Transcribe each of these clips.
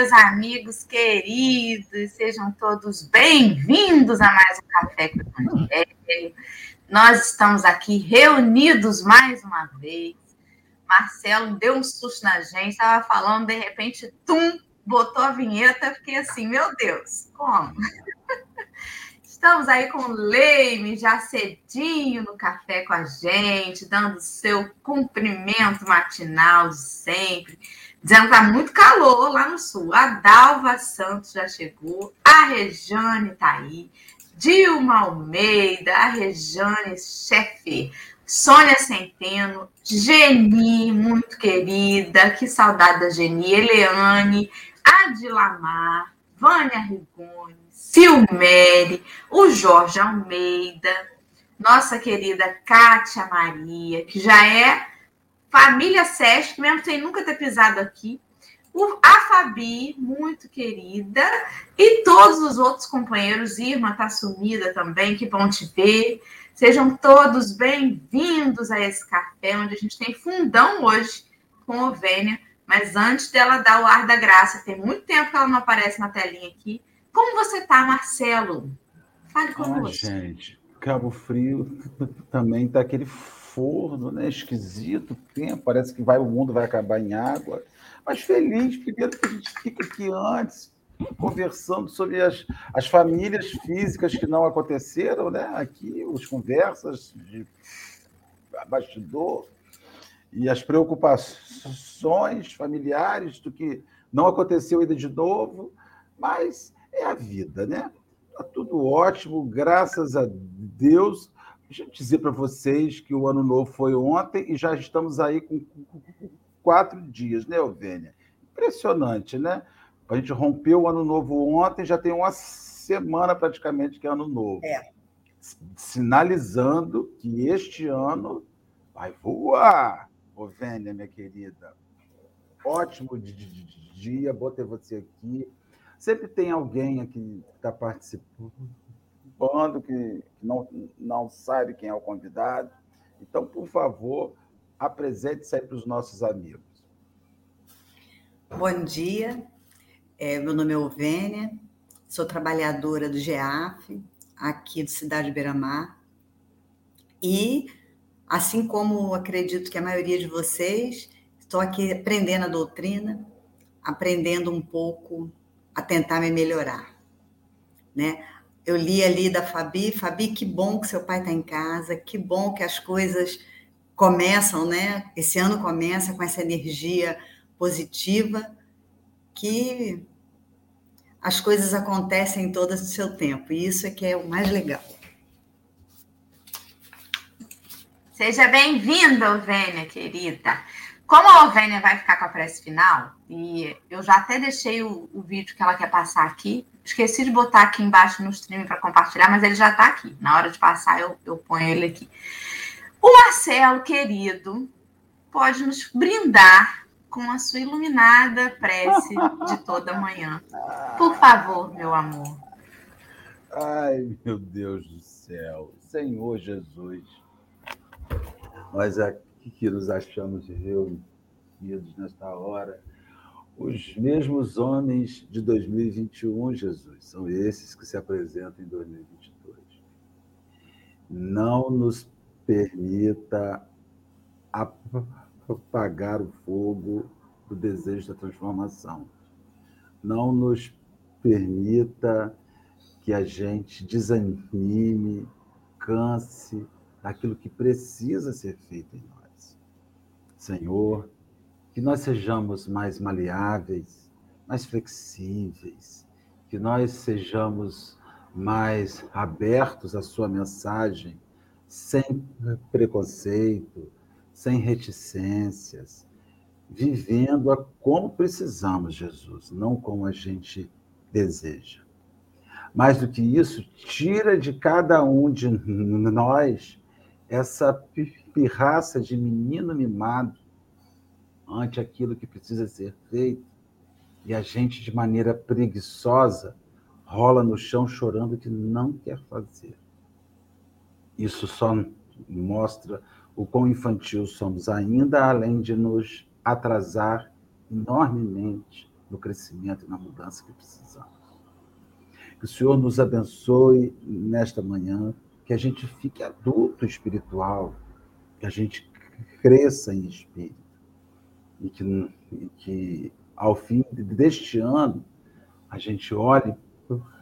Meus amigos queridos, sejam todos bem-vindos a mais um Café com o Evangelho. Nós estamos aqui reunidos mais uma vez. Marcelo deu um susto na gente, estava falando, de repente, tum, botou a vinheta, fiquei assim, meu Deus, como? Estamos aí com o Leime já cedinho no café com a gente, dando seu cumprimento matinal sempre, dizendo que está muito calor lá no sul. A Dalva Santos já chegou, a Rejane está aí, Dilma Almeida, a Rejane chefe, Sônia Centeno, Geni, muito querida, que saudade da Geni, Eliane, Adilamar, Vânia Rigoni, Silmere, o Jorge Almeida, nossa querida Kátia Maria, que já é família Sesc, mesmo sem nunca ter pisado aqui, a Fabi, muito querida, e todos os outros companheiros, Irma está sumida também, que vão te ver. Sejam todos bem-vindos a esse café, onde a gente tem fundão hoje com a Vênia, mas antes dela dar o ar da graça, tem muito tempo que ela não aparece na telinha aqui, como você está, Marcelo? Fale conosco. Ah, gente, Cabo Frio também está aquele forno, né? Esquisito tempo, parece que vai, o mundo vai acabar em água. Mas feliz, primeiro que a gente fica aqui antes, conversando sobre as, as famílias físicas que não aconteceram, né? Aqui, as conversas de bastidor e as preocupações familiares do que não aconteceu ainda de novo, mas é a vida, né? Está tudo ótimo, graças a Deus. Deixa eu dizer para vocês que o ano novo foi ontem e já estamos aí com quatro dias, né, Ovênia? Impressionante, né? A gente rompeu o ano novo ontem, já tem uma semana praticamente que é ano novo. É. Sinalizando que este ano vai voar, Ovênia, minha querida. Ótimo dia, bom ter você aqui. Sempre tem alguém aqui que está participando, que não, não sabe quem é o convidado. Então, por favor, apresente-se aí para os nossos amigos. Bom dia, é, meu nome é Ovênia, sou trabalhadora do GEAF, aqui de Cidade Beira-Mar, e, assim como acredito que a maioria de vocês, estou aqui aprendendo a doutrina, aprendendo um pouco a tentar me melhorar, né? Eu li ali da Fabi, Fabi, que bom que seu pai está em casa, que bom que as coisas começam, né? Esse ano começa com essa energia positiva, que as coisas acontecem todas no seu tempo, e isso é que é o mais legal. Seja bem-vinda, Vênia, querida. Como a Ovênia vai ficar com a prece final, e eu já até deixei o, o, vídeo que ela quer passar aqui, esqueci de botar aqui embaixo no stream para compartilhar, mas ele já está aqui. Na hora de passar, eu, eu ponho ele aqui. O Marcelo, querido, pode nos brindar com a sua iluminada prece de toda manhã. Por favor, meu amor. Ai, meu Deus do céu. Senhor Jesus, nós aqui que nos achamos reunidos nesta hora. Os mesmos homens de 2021, Jesus, são esses que se apresentam em 2022. Não nos permita apagar o fogo do desejo da transformação. Não nos permita que a gente desanime, canse daquilo que precisa ser feito em nós. Senhor, que nós sejamos mais maleáveis, mais flexíveis, que nós sejamos mais abertos à Sua mensagem, sem preconceito, sem reticências, vivendo-a como precisamos, Jesus, não como a gente deseja. Mais do que isso, tira de cada um de nós essa pirraça de menino mimado ante aquilo que precisa ser feito, e a gente, de maneira preguiçosa, rola no chão chorando que não quer fazer. Isso só mostra o quão infantil somos ainda, além de nos atrasar enormemente no crescimento e na mudança que precisamos. Que o Senhor nos abençoe nesta manhã, que a gente fique adulto espiritual, que a gente cresça em espírito e que, e que ao fim deste ano a gente olhe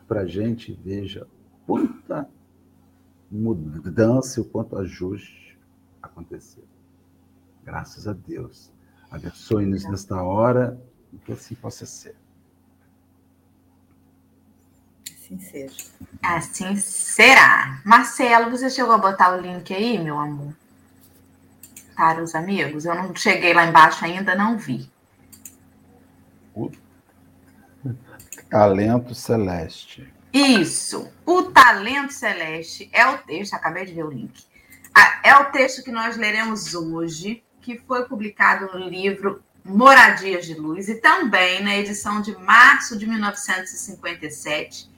para a gente e veja quanta mudança e o quanto ajuste aconteceu. Graças a Deus. Abençoe-nos nesta hora e que assim possa ser. Assim seja. Assim será. Marcelo, você chegou a botar o link aí, meu amor? Para os amigos? Eu não cheguei lá embaixo ainda, não vi. O talento celeste. Isso. O talento celeste é o texto, acabei de ver o link. É o texto que nós leremos hoje, que foi publicado no livro Moradias de Luz e também na edição de março de 1957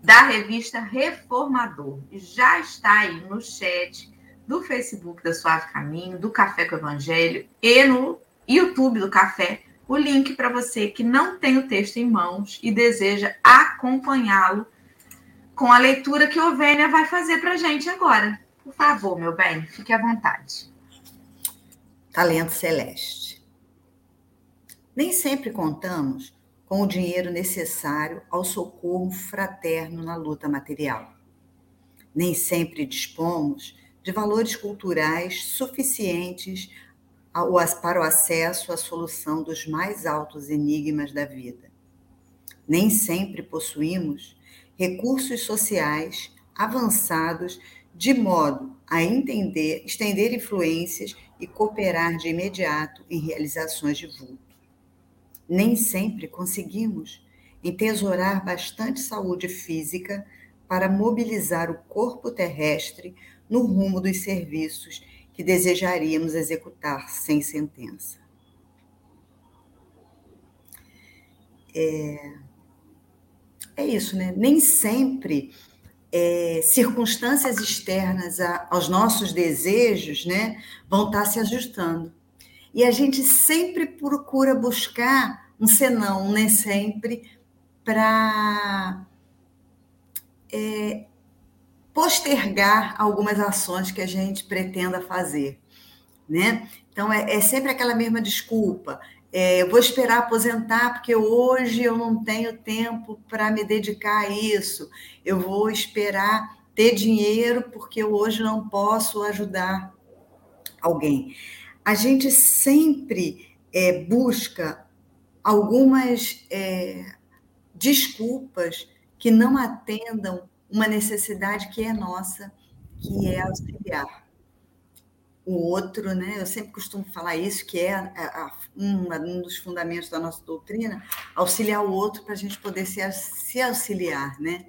da revista Reformador. Já está aí no chat do Facebook da Suave Caminho, do Café com o Evangelho e no YouTube do Café o link para você que não tem o texto em mãos e deseja acompanhá-lo com a leitura que o Vênia vai fazer para a gente agora. Por favor, meu bem, fique à vontade. Talento Celeste. Nem sempre contamos com o dinheiro necessário ao socorro fraterno na luta material. Nem sempre dispomos de valores culturais suficientes para o acesso à solução dos mais altos enigmas da vida. Nem sempre possuímos recursos sociais avançados de modo a entender, estender influências e cooperar de imediato em realizações de vulto nem sempre conseguimos entesourar bastante saúde física para mobilizar o corpo terrestre no rumo dos serviços que desejaríamos executar sem sentença. É, é isso, né? Nem sempre é, circunstâncias externas a, aos nossos desejos né, vão estar se ajustando. E a gente sempre procura buscar um senão, nem sempre, para é, postergar algumas ações que a gente pretenda fazer. Né? Então, é, é sempre aquela mesma desculpa. É, eu vou esperar aposentar porque hoje eu não tenho tempo para me dedicar a isso. Eu vou esperar ter dinheiro porque hoje não posso ajudar alguém a gente sempre é, busca algumas é, desculpas que não atendam uma necessidade que é nossa, que é auxiliar. O outro, né? Eu sempre costumo falar isso, que é a, a, um, um, dos fundamentos da nossa doutrina, auxiliar o outro para a gente poder se, se auxiliar, né?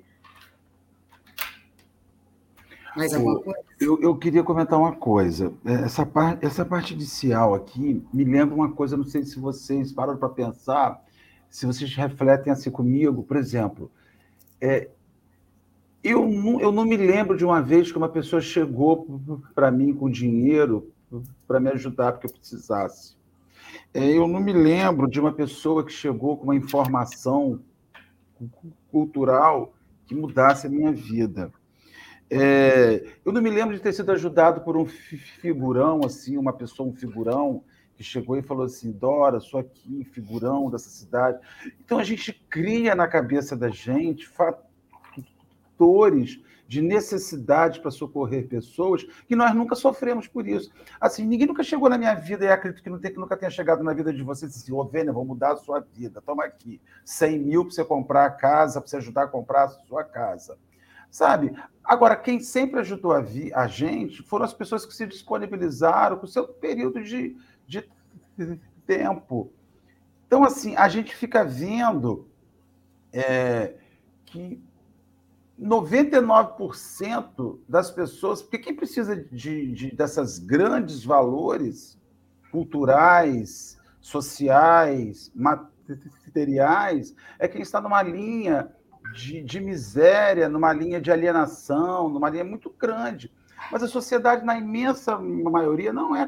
Mais alguma coisa? Eu, eu, queria comentar uma coisa. É, essa, par, essa parte inicial aqui me lembra uma coisa, não sei se vocês param para pensar, se vocês refletem assim comigo. Por exemplo, é, eu, não, eu não me lembro de uma vez que uma pessoa chegou para mim com dinheiro para me ajudar porque eu precisasse. É, eu não me lembro de uma pessoa que chegou com uma informação cultural que mudasse a minha vida. É, eu não me lembro de ter sido ajudado por um figurão, assim, uma pessoa, um figurão, que chegou e falou assim: Dora, sou aqui, figurão dessa cidade. Então a gente cria na cabeça da gente fatores de necessidade para socorrer pessoas que nós nunca sofremos por isso. Assim, ninguém nunca chegou na minha vida, e acredito que, não tem, que nunca tenha chegado na vida de vocês assim, ô oh, Vênia, vou mudar a sua vida, toma aqui, 100 mil para você comprar a casa, para você ajudar a comprar a sua casa. Sabe? Agora, quem sempre ajudou a, vi, a gente foram as pessoas que se disponibilizaram com o seu período de, de tempo. Então, assim, a gente fica vendo é, que 99% das pessoas, porque quem precisa de, de, dessas grandes valores culturais, sociais, materiais, é quem está numa linha de, de miséria, numa linha de alienação, numa linha muito grande. Mas a sociedade, na imensa maioria, não é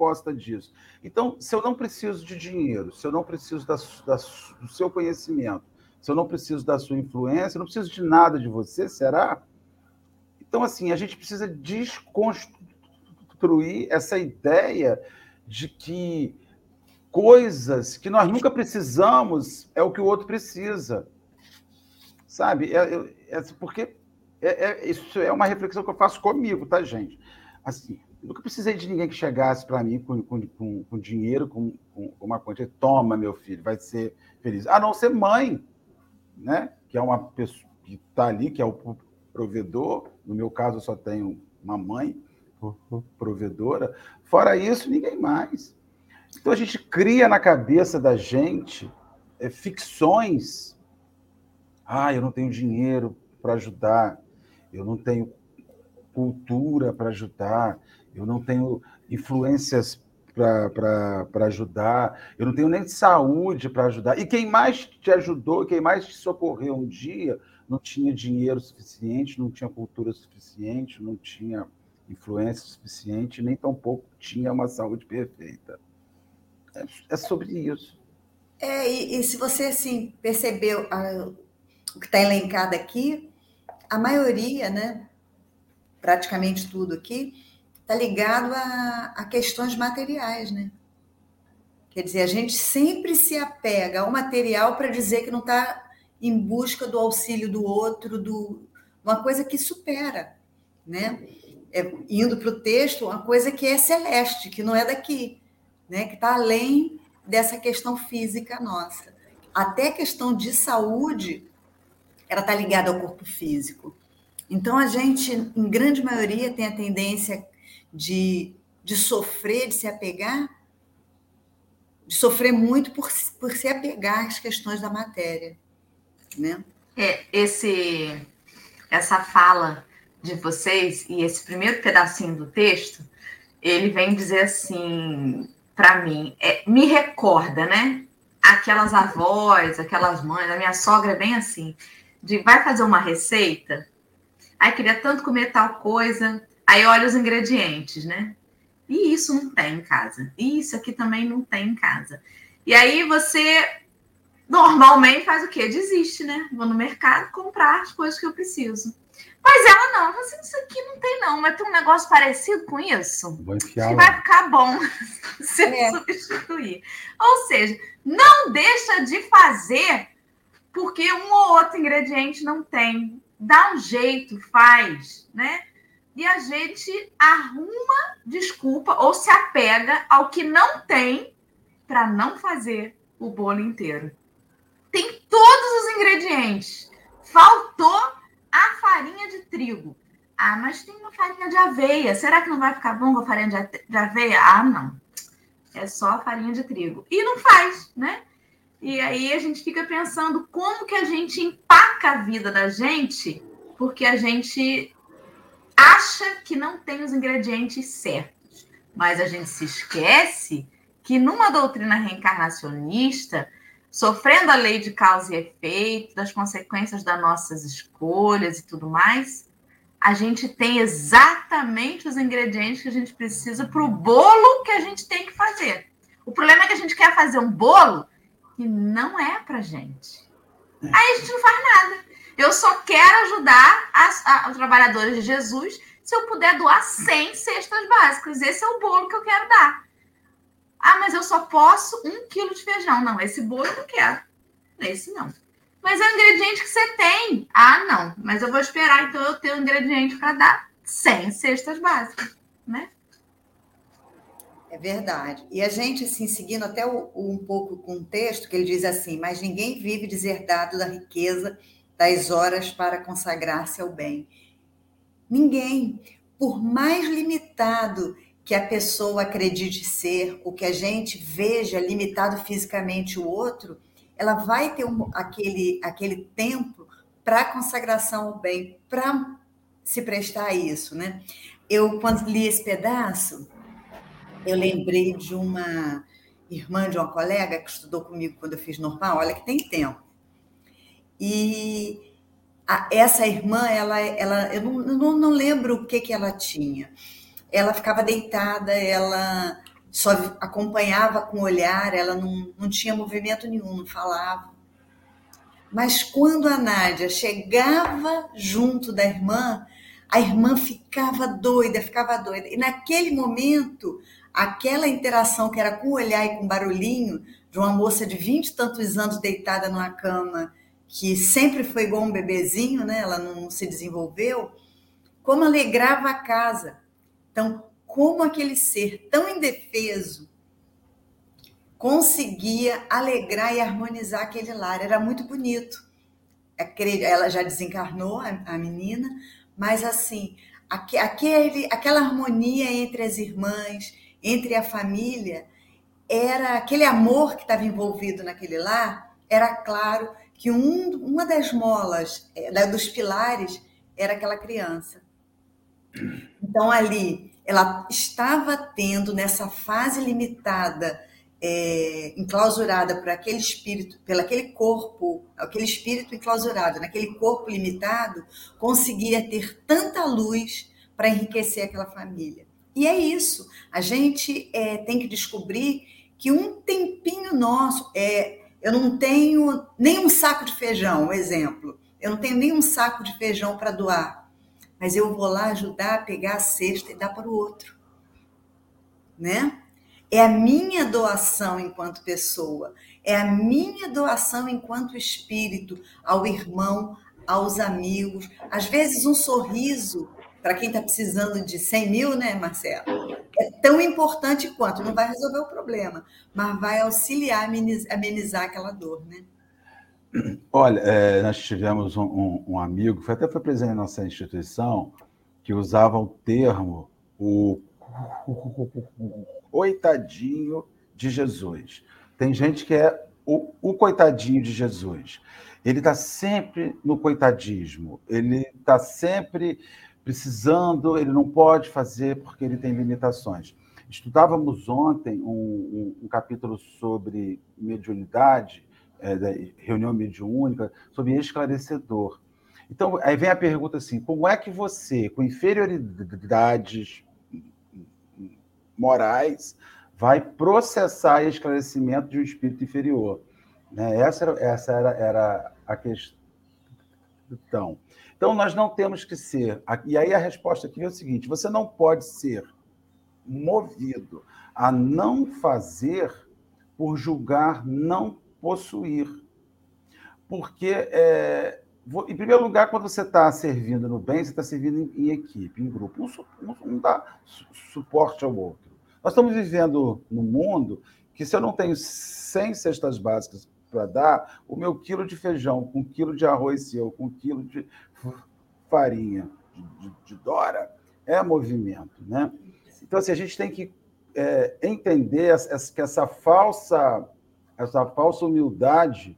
resposta disso. Então, se eu não preciso de dinheiro, se eu não preciso da, da, do seu conhecimento, se eu não preciso da sua influência, eu não preciso de nada de você, será? Então, assim, a gente precisa desconstruir essa ideia de que coisas que nós nunca precisamos é o que o outro precisa. Sabe? É, é, porque é, é, isso é uma reflexão que eu faço comigo, tá, gente? Assim, eu nunca precisei de ninguém que chegasse para mim com, com, com, com dinheiro, com, com, uma quantia. Toma, meu filho, vai ser feliz. A não ser mãe, né? Que é uma pessoa que está ali, que é o provedor. No meu caso, eu só tenho uma mãe provedora. Fora isso, ninguém mais. Então a gente cria na cabeça da gente é, ficções. Ah, eu não tenho dinheiro para ajudar, eu não tenho cultura para ajudar, eu não tenho influências para ajudar, eu não tenho nem saúde para ajudar. E quem mais te ajudou, quem mais te socorreu um dia, não tinha dinheiro suficiente, não tinha cultura suficiente, não tinha influência suficiente, nem tampouco tinha uma saúde perfeita. É, é sobre isso. É, e, e, se você assim percebeu a, o que está elencado aqui, a maioria, né, praticamente tudo aqui, está ligado a, a questões materiais, né? Quer dizer, a gente sempre se apega ao material para dizer que não está em busca do auxílio do outro, do, uma coisa que supera, né? É, indo para o texto, uma coisa que é celeste, que não é daqui, né? Que está além dessa questão física nossa. Até a questão de saúde, ela está ligada ao corpo físico. Então, a gente, em grande maioria, tem a tendência de, de sofrer, de se apegar, de sofrer muito por, por se apegar às questões da matéria. Né? É, esse, essa fala de vocês e esse primeiro pedacinho do texto, ele vem dizer assim para mim, é, me recorda, né? Aquelas avós, aquelas mães, a minha sogra é bem assim, de vai fazer uma receita, Aí queria tanto comer tal coisa. Aí olha os ingredientes, né? E isso não tem em casa. E isso aqui também não tem em casa. E aí você normalmente faz o quê? Desiste, né? Vou no mercado comprar as coisas que eu preciso. Mas ela não, assim, isso aqui não tem não, mas tem um negócio parecido com isso que vai ficar bom se é. substituir. Ou seja, não deixa de fazer porque um ou outro ingrediente não tem dá um jeito, faz, né? E a gente arruma desculpa ou se apega ao que não tem para não fazer o bolo inteiro. Tem todos os ingredientes. Faltou a farinha de trigo. Ah, mas tem uma farinha de aveia. Será que não vai ficar bom com a farinha de aveia? Ah, não. É só a farinha de trigo. E não faz, né? E aí a gente fica pensando como que a gente empaca a vida da gente, porque a gente acha que não tem os ingredientes certos. Mas a gente se esquece que numa doutrina reencarnacionista, sofrendo a lei de causa e efeito, das consequências das nossas escolhas e tudo mais, a gente tem exatamente os ingredientes que a gente precisa para o bolo que a gente tem que fazer. O problema é que a gente quer fazer um bolo que não é para gente. Aí a gente não faz nada. Eu só quero ajudar as, a, os trabalhadores de Jesus se eu puder doar 100 cestas básicas. Esse é o bolo que eu quero dar. Ah, mas eu só posso um quilo de feijão. Não, esse bolo eu não quero. Esse não. Mas é o ingrediente que você tem. Ah, não. Mas eu vou esperar, então, eu ter o um ingrediente para dar 100 cestas básicas, né? É verdade. E a gente, assim, seguindo até o, um pouco com o texto, que ele diz assim: Mas ninguém vive deserdado da riqueza das horas para consagrar-se ao bem. Ninguém. Por mais limitado que a pessoa acredite ser, o que a gente veja limitado fisicamente o outro, ela vai ter um, aquele, aquele tempo para consagração ao bem, para se prestar a isso, né? Eu, quando li esse pedaço, eu lembrei de uma irmã de uma colega que estudou comigo quando eu fiz normal, olha que tem tempo. E a, essa irmã, ela, ela eu não, não, não lembro o que, que ela tinha. Ela ficava deitada, ela só acompanhava com o olhar, ela não, não tinha movimento nenhum, não falava. Mas quando a Nádia chegava junto da irmã, a irmã ficava doida, ficava doida. E naquele momento, aquela interação que era com o olhar e com barulhinho, de uma moça de vinte e tantos anos deitada numa cama, que sempre foi igual um bebezinho, né? ela não se desenvolveu, como alegrava a casa. Então, como aquele ser tão indefeso conseguia alegrar e harmonizar aquele lar. Era muito bonito. Ela já desencarnou, a menina, mas assim, aquele, aquela harmonia entre as irmãs, entre a família, era aquele amor que estava envolvido naquele lar, era claro que um, uma das molas, é, dos pilares, era aquela criança. Então, ali, ela estava tendo, nessa fase limitada, é, enclausurada por aquele espírito, pelo aquele corpo, aquele espírito enclausurado, naquele corpo limitado, conseguia ter tanta luz para enriquecer aquela família. E é isso. A gente é, tem que descobrir que um tempinho nosso é. Eu não tenho nem um saco de feijão, um exemplo. Eu não tenho nem um saco de feijão para doar, mas eu vou lá ajudar a pegar a cesta e dar para o outro, né? É a minha doação enquanto pessoa, é a minha doação enquanto espírito ao irmão, aos amigos. Às vezes, um sorriso para quem está precisando de 100 mil, né, Marcelo? É tão importante quanto. Não vai resolver o problema, mas vai auxiliar amenizar, amenizar aquela dor, né? Olha, é, nós tivemos um, um, um, amigo, que até foi presente na nossa instituição, que usava o termo o coitadinho de Jesus. Tem gente que é o, o coitadinho de Jesus. Ele está sempre no coitadismo, ele está sempre precisando, ele não pode fazer porque ele tem limitações. Estudávamos ontem um, um, um capítulo sobre mediunidade, é, reunião mediúnica, sobre esclarecedor. Então, aí vem a pergunta assim: como é que você, com inferioridades morais, vai processar esclarecimento de um espírito inferior? Né? Essa, era, essa era, era a questão. Então, nós não temos que ser. E aí a resposta aqui é o seguinte: você não pode ser movido a não fazer por julgar não possuir. Porque, é, em primeiro lugar, quando você está servindo no bem, você está servindo em, equipe, em grupo. Um, um dá suporte ao outro. Nós estamos vivendo num mundo que, se eu não tenho 100 cestas básicas para dar, o meu quilo de feijão, com quilo de arroz seu, com quilo de farinha de, de, de Dora, é movimento. Né? Então, assim, a gente tem que é, entender essa, que essa falsa, essa falsa humildade,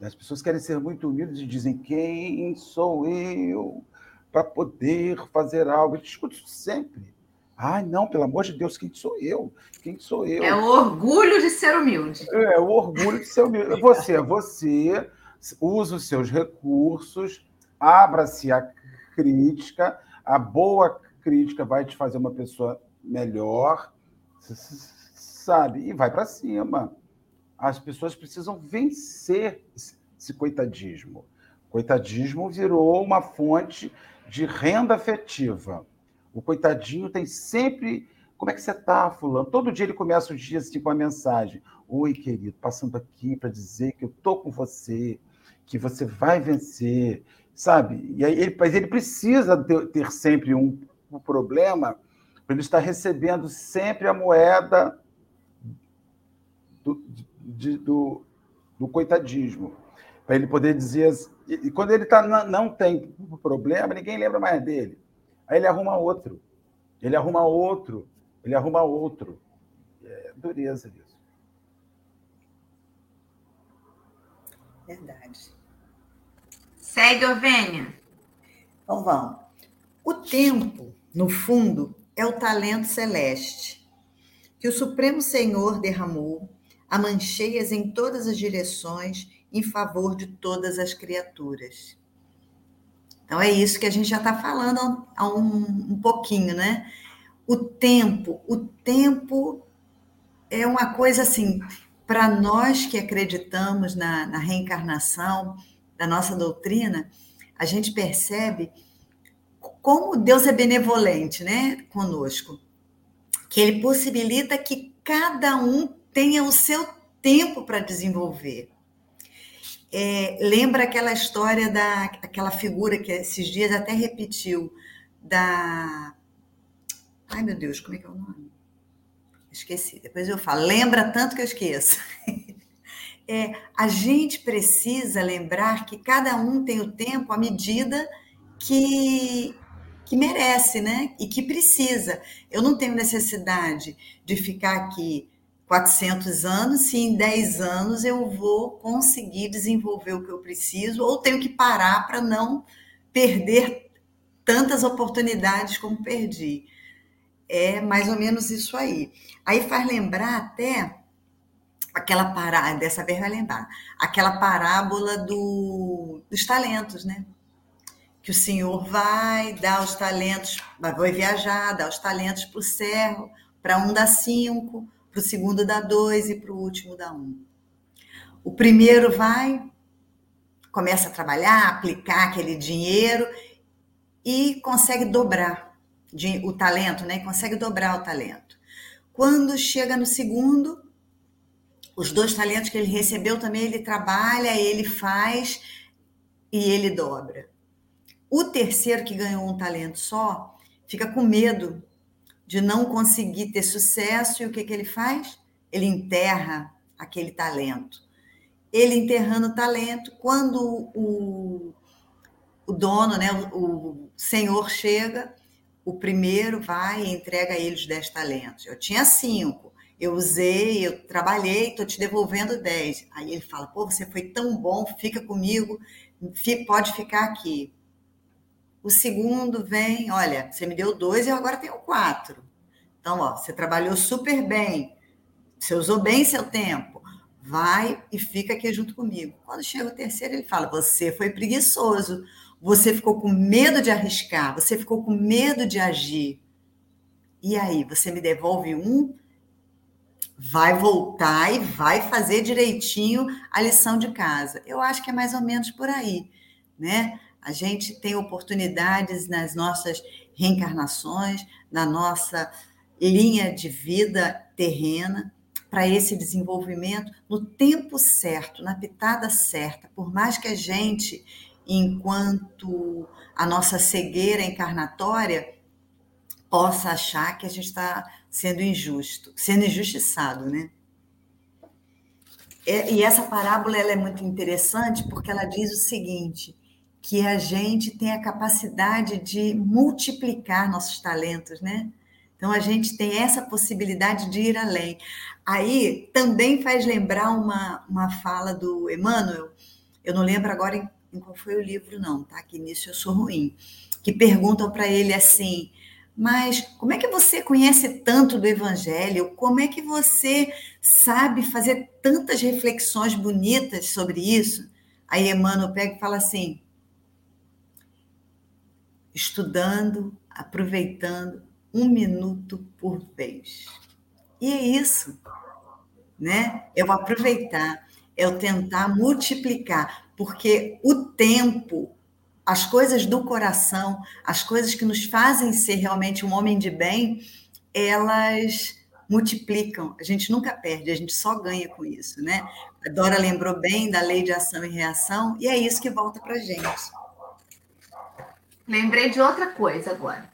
né? as pessoas querem ser muito humildes e dizem: quem sou eu para poder fazer algo? Eu isso sempre. Ai, não, pelo amor de Deus, quem sou eu? Quem sou eu? É o orgulho de ser humilde. É, o orgulho de ser humilde. Você, você usa os seus recursos, abra-se a crítica, a boa crítica vai te fazer uma pessoa melhor, sabe? E vai para cima. As pessoas precisam vencer esse coitadismo. Coitadismo virou uma fonte de renda afetiva. O coitadinho tem sempre. Como é que você está, Fulano? Todo dia ele começa o dia assim, com uma mensagem. Oi, querido, passando aqui para dizer que eu estou com você, que você vai vencer, sabe? E aí ele, mas ele precisa ter, ter sempre um, um problema para ele estar recebendo sempre a moeda do, de, do, do coitadismo, para ele poder dizer. E quando ele tá, não, não tem problema, ninguém lembra mais dele. Aí ele arruma outro, ele arruma outro, ele arruma outro. É dureza isso. Verdade. Segue, Ovênia. Então vamos. O tempo, no fundo, é o talento celeste que o Supremo Senhor derramou a mancheias em todas as direções em favor de todas as criaturas. Então é isso que a gente já está falando há um, um pouquinho, né? O tempo, o tempo é uma coisa assim, para nós que acreditamos na, na reencarnação, da nossa doutrina, a gente percebe como Deus é benevolente, né, conosco, que Ele possibilita que cada um tenha o seu tempo para desenvolver. É, lembra aquela história da aquela figura que esses dias até repetiu da ai meu Deus como é que é o nome esqueci depois eu falo lembra tanto que eu esqueço é, a gente precisa lembrar que cada um tem o tempo à medida que que merece, né? E que precisa. Eu não tenho necessidade de ficar aqui 400 anos se em 10 anos eu vou conseguir desenvolver o que eu preciso ou tenho que parar para não perder tantas oportunidades como perdi. É mais ou menos isso aí. Aí faz lembrar até aquela parábola, dessa vez vai lembrar, aquela parábola do, dos talentos, né? que o senhor vai dar os talentos, vai viajar, dar os talentos para o servo, para um dá cinco, para o segundo dá dois e para o último dá um. O primeiro vai, começa a trabalhar, aplicar aquele dinheiro e consegue dobrar o talento, né? Consegue dobrar o talento. Quando chega no segundo, os dois talentos que ele recebeu também ele trabalha, ele faz e ele dobra. O terceiro, que ganhou um talento só, fica com medo de não conseguir ter sucesso e o que, que ele faz? Ele enterra aquele talento. Ele enterrando o talento, quando o, o dono, né, o, o senhor chega, o primeiro vai e entrega a ele os 10 talentos. Eu tinha cinco, eu usei, eu trabalhei, estou te devolvendo 10. Aí ele fala: pô, você foi tão bom, fica comigo, pode ficar aqui. O segundo vem, olha, você me deu dois e eu agora tenho quatro. Então, ó, você trabalhou super bem, você usou bem seu tempo, vai e fica aqui junto comigo. Quando chega o terceiro, ele fala: você foi preguiçoso, você ficou com medo de arriscar, você ficou com medo de agir. E aí, você me devolve um, vai voltar e vai fazer direitinho a lição de casa. Eu acho que é mais ou menos por aí, né? A gente tem oportunidades nas nossas reencarnações, na nossa linha de vida terrena, para esse desenvolvimento no tempo certo, na pitada certa. Por mais que a gente, enquanto a nossa cegueira encarnatória, possa achar que a gente está sendo injusto, sendo injustiçado, né? É, e essa parábola ela é muito interessante porque ela diz o seguinte: que a gente tem a capacidade de multiplicar nossos talentos, né? Então a gente tem essa possibilidade de ir além. Aí também faz lembrar uma, uma fala do Emmanuel, eu não lembro agora em, em qual foi o livro, não, tá? Que nisso eu sou ruim. Que perguntam para ele assim: mas como é que você conhece tanto do Evangelho? Como é que você sabe fazer tantas reflexões bonitas sobre isso? Aí Emmanuel pega e fala assim: estudando, aproveitando um minuto por vez. E é isso, né? Eu vou aproveitar, eu tentar multiplicar, porque o tempo, as coisas do coração, as coisas que nos fazem ser realmente um homem de bem, elas multiplicam. A gente nunca perde, a gente só ganha com isso, né? A Dora lembrou bem da lei de ação e reação, e é isso que volta para a gente. Lembrei de outra coisa agora.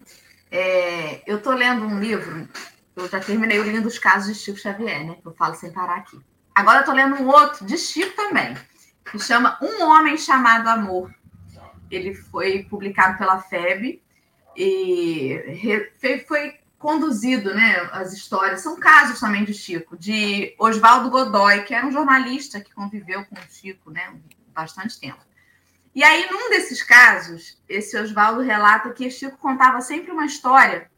É, eu estou lendo um livro, eu já terminei o livro dos casos de Chico Xavier, né? Eu falo sem parar aqui. Agora eu estou lendo um outro de Chico também, que chama Um Homem Chamado Amor. Ele foi publicado pela FEB e foi conduzido, né? As histórias são casos também de Chico, de Oswaldo Godoy, que era um jornalista que conviveu com o Chico, né? Bastante tempo. E aí, num desses casos, esse Oswaldo relata que Chico contava sempre uma história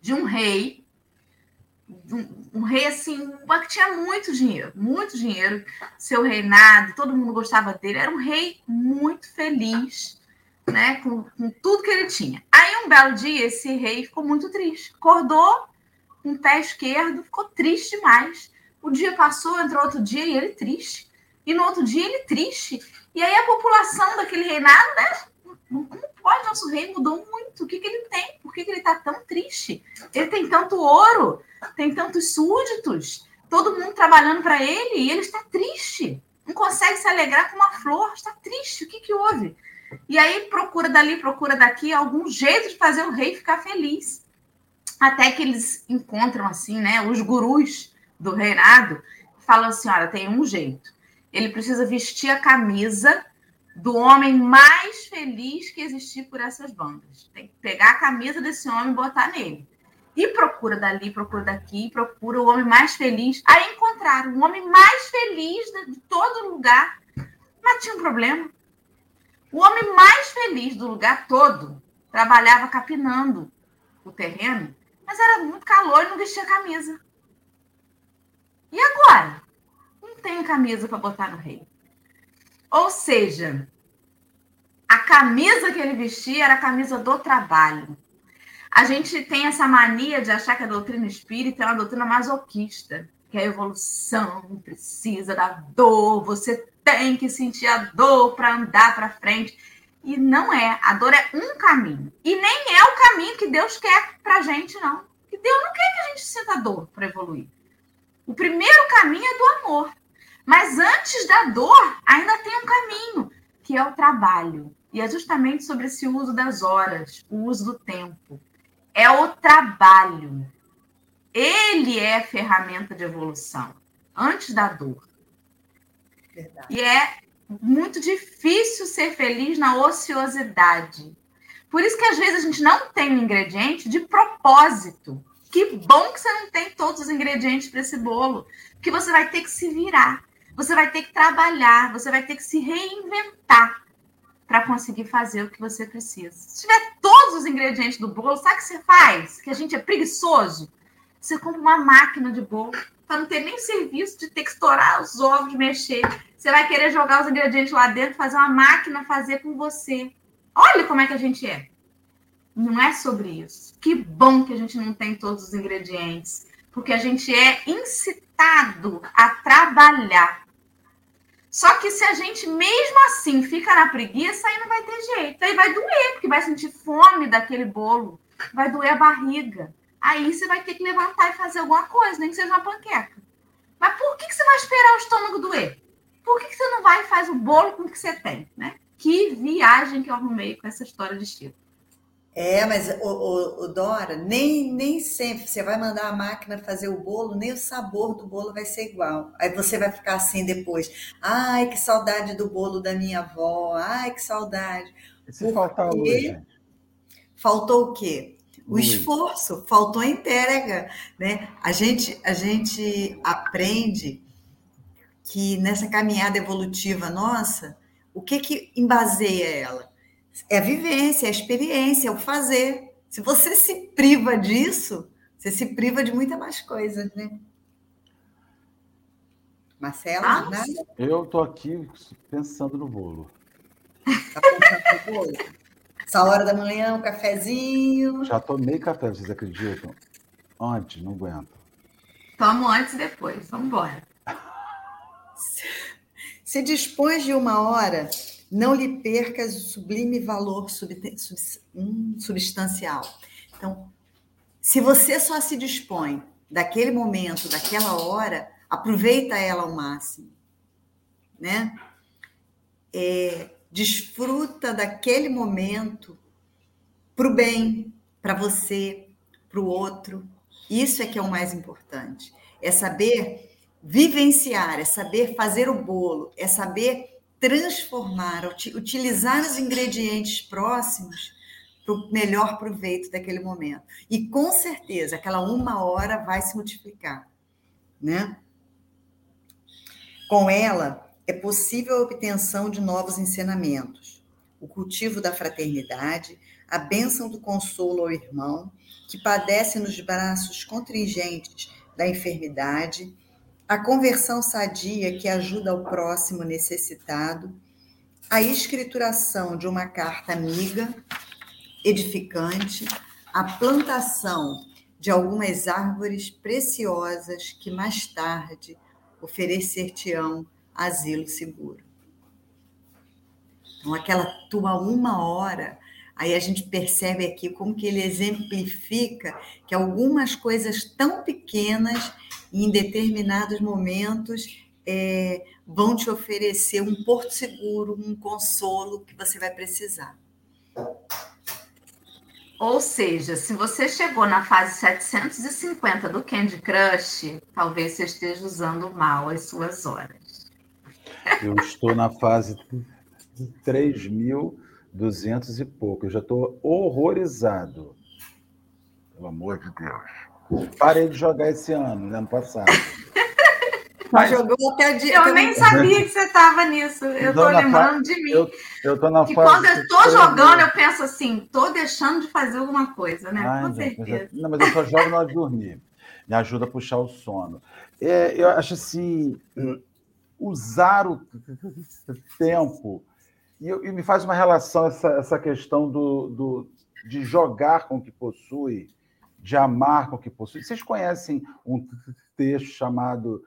de um rei, um, um, rei assim, que tinha muito dinheiro, muito dinheiro, seu reinado, todo mundo gostava dele, era um rei muito feliz, né, com, com tudo que ele tinha. Aí, um belo dia, esse rei ficou muito triste, acordou, com o pé esquerdo, ficou triste demais. O dia passou, entrou outro dia e ele triste. E no outro dia ele triste. E aí a população daquele reinado, né? Como pode? Nosso rei mudou muito. O que, que ele tem? Por que, que ele está tão triste? Ele tem tanto ouro, tem tantos súditos, todo mundo trabalhando para ele e ele está triste. Não consegue se alegrar com uma flor, está triste. O que, que houve? E aí procura dali, procura daqui algum jeito de fazer o rei ficar feliz. Até que eles encontram assim, né? Os gurus do reinado falam assim: olha, tem um jeito. Ele precisa vestir a camisa do homem mais feliz que existir por essas bandas. Tem que pegar a camisa desse homem e botar nele. E procura dali, procura daqui, procura o homem mais feliz. Aí encontraram o homem mais feliz de todo lugar. Mas tinha um problema. O homem mais feliz do lugar todo trabalhava capinando o terreno, mas era muito calor e não vestia camisa. E agora? Tem camisa para botar no rei. Ou seja, a camisa que ele vestia era a camisa do trabalho. A gente tem essa mania de achar que a doutrina espírita é uma doutrina masoquista, que a evolução precisa da dor, você tem que sentir a dor para andar para frente. E não é. A dor é um caminho. E nem é o caminho que Deus quer para a gente, não. Que Deus não quer que a gente sinta dor para evoluir. O primeiro caminho é do amor. Mas antes da dor, ainda tem um caminho, que é o trabalho. E é justamente sobre esse uso das horas, o uso do tempo. É o trabalho. Ele é a ferramenta de evolução, antes da dor. Verdade. E é muito difícil ser feliz na ociosidade. Por isso que às vezes a gente não tem um ingrediente de propósito. Que bom que você não tem todos os ingredientes para esse bolo, que você vai ter que se virar, você vai ter que trabalhar, você vai ter que se reinventar para conseguir fazer o que você precisa. Se tiver todos os ingredientes do bolo, sabe o que você faz? Que a gente é preguiçoso. Você compra uma máquina de bolo para não ter nem serviço de ter que estourar os ovos, mexer. Você vai querer jogar os ingredientes lá dentro, fazer uma máquina fazer com você. Olha como é que a gente é. Não é sobre isso. Que bom que a gente não tem todos os ingredientes, porque a gente é incitado a trabalhar. Só que se a gente mesmo assim fica na preguiça, aí não vai ter jeito. Aí vai doer, porque vai sentir fome daquele bolo, vai doer a barriga. Aí você vai ter que levantar e fazer alguma coisa, nem que seja uma panqueca. Mas por que, que você vai esperar o estômago doer? por que, que você não vai e faz o bolo com o que você tem, né? Que viagem que eu arrumei com essa história de estilo. É, mas o, o, o, Dora, nem, nem sempre você vai mandar a máquina fazer o bolo, nem o sabor do bolo vai ser igual. Aí você vai ficar assim depois. Ai, que saudade do bolo da minha avó. Ai, que saudade. E se faltar hoje? Faltou o quê? O esforço, faltou a entrega, né? A gente, a gente aprende que nessa caminhada evolutiva nossa, o que que embaseia ela? É a vivência, é a experiência, é o fazer. Se você se priva disso, você se priva de muita mais coisas, né? Marcelo, ah, nada? Eu estou aqui pensando no bolo. Tá pensando no bolo? Essa hora da manhã, um cafezinho. Já tomei café, vocês acreditam? Antes, não aguento. Tomo antes e depois, vamos embora. Se dispões de uma hora, não lhe percas o sublime valor hum, substancial. Então, se você só se dispõe daquele momento, daquela hora, aproveita ela ao máximo, né? É, desfruta daquele momento para o bem, para você, para o outro. Isso é que é o mais importante. É saber vivenciar, é saber fazer o bolo, é saber transformar, utilizar os ingredientes próximos para o melhor proveito daquele momento. E com certeza, aquela uma hora vai se multiplicar, né? Com ela, é possível a obtenção de novos ensinamentos, o cultivo da fraternidade, a bênção do consolo ao irmão, que padece nos braços contingentes da enfermidade, a conversão sadia que ajuda o próximo necessitado, a escrituração de uma carta amiga, edificante, a plantação de algumas árvores preciosas que mais tarde oferecer-te-ão asilo seguro. Então, aquela tua uma hora, aí a gente percebe aqui como que ele exemplifica que algumas coisas tão pequenas, em determinados momentos, é, vão te oferecer um porto seguro, um consolo que você vai precisar. Ou seja, se você chegou na fase 750 do Candy Crush, talvez você esteja usando mal as suas horas. Eu estou na fase 3.200 e pouco. Eu já estou horrorizado. Pelo amor de Deus. Parei de jogar esse ano, ano passado. Mas jogou até dia. Eu nem sabia que você estava nisso. Eu estou lembrando fa... de mim. Eu, eu tô na e quando eu estou jogando, eu penso assim, estou deixando de fazer alguma coisa, né? Ai, Com certeza. Não, não, mas eu só jogo na hora de dormir. Me ajuda a puxar o sono. É, eu acho assim, usar o tempo. E, e me faz uma relação essa, essa questão do, do, de jogar com o que possui, de amar com o que possui. Vocês conhecem um texto chamado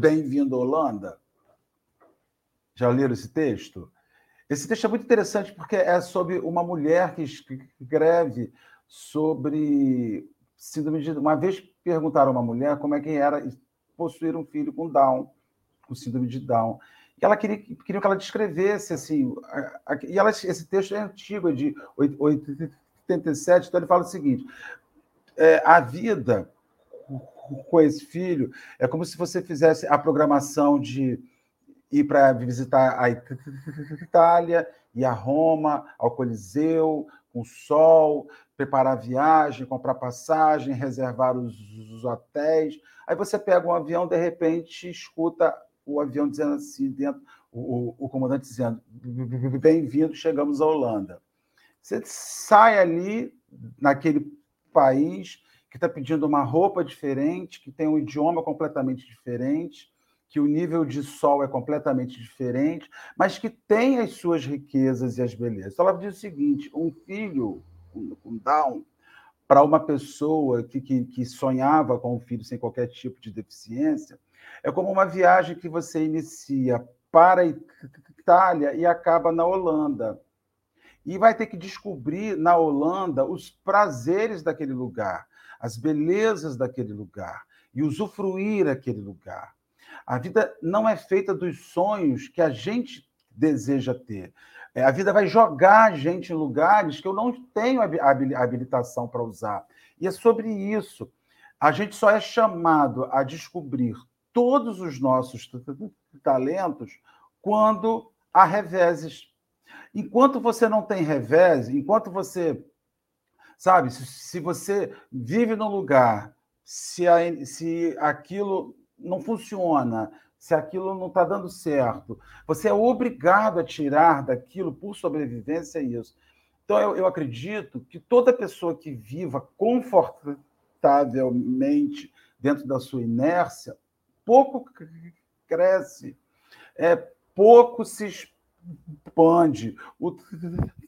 Bem-vindo, Holanda. Já leram esse texto? Esse texto é muito interessante porque é sobre uma mulher que escreve sobre síndrome de. Uma vez perguntaram a uma mulher como é que era possuir um filho com Down, com síndrome de Down. E ela queria, queria que ela descrevesse assim. E ela, esse texto é antigo, é de 87, então ele fala o seguinte: é, a vida com esse filho, é como se você fizesse a programação de ir para visitar a Itália, ir a Roma, ao Coliseu, com sol, preparar a viagem, comprar passagem, reservar os, os hotéis. Aí você pega um avião, de repente, escuta o avião dizendo assim, dentro, o, o comandante dizendo: bem-vindo, chegamos à Holanda. Você sai ali, naquele país, que está pedindo uma roupa diferente, que tem um idioma completamente diferente, que o nível de sol é completamente diferente, mas que tem as suas riquezas e as belezas. Então, ela diz o seguinte: um filho com Down, para uma pessoa que, que, que sonhava com um filho sem qualquer tipo de deficiência, é como uma viagem que você inicia para a Itália e acaba na Holanda. E vai ter que descobrir na Holanda os prazeres daquele lugar as belezas daquele lugar e usufruir aquele lugar. A vida não é feita dos sonhos que a gente deseja ter. É, a vida vai jogar a gente em lugares que eu não tenho habilitação para usar. E é sobre isso. A gente só é chamado a descobrir todos os nossos talentos quando há reveses. Enquanto você não tem revés, enquanto você Sabe, se, você vive num lugar, se, a, se aquilo não funciona, se aquilo não está dando certo, você é obrigado a tirar daquilo por sobrevivência isso. Então, eu, eu acredito que toda pessoa que viva confortavelmente dentro da sua inércia, pouco cresce, é, pouco se expande. O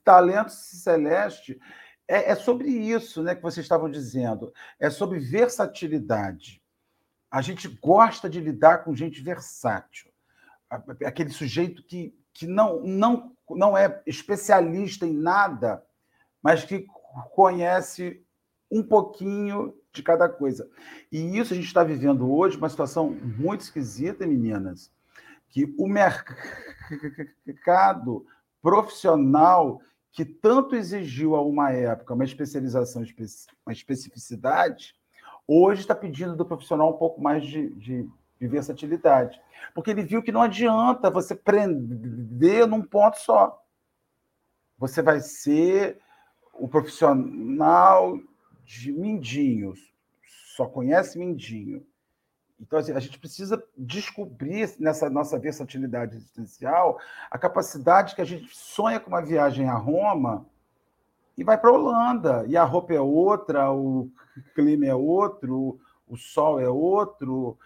talento celeste é, é sobre isso né, que vocês estavam dizendo. É sobre versatilidade. A gente gosta de lidar com gente versátil. Aquele sujeito que, que não, não, não é especialista em nada, mas que conhece um pouquinho de cada coisa. E isso a gente está vivendo hoje, uma situação muito esquisita, meninas, que o mercado profissional que tanto exigiu a uma época uma especialização, uma especificidade, hoje está pedindo do profissional um pouco mais de, de, de, versatilidade. Porque ele viu que não adianta você prender num ponto só. Você vai ser o profissional de mindinhos, só conhece mindinho. Então, assim, a gente precisa descobrir nessa nossa versatilidade existencial a capacidade que a gente sonha com uma viagem a Roma e vai para a Holanda. E a roupa é outra, o clima é outro, o sol é outro,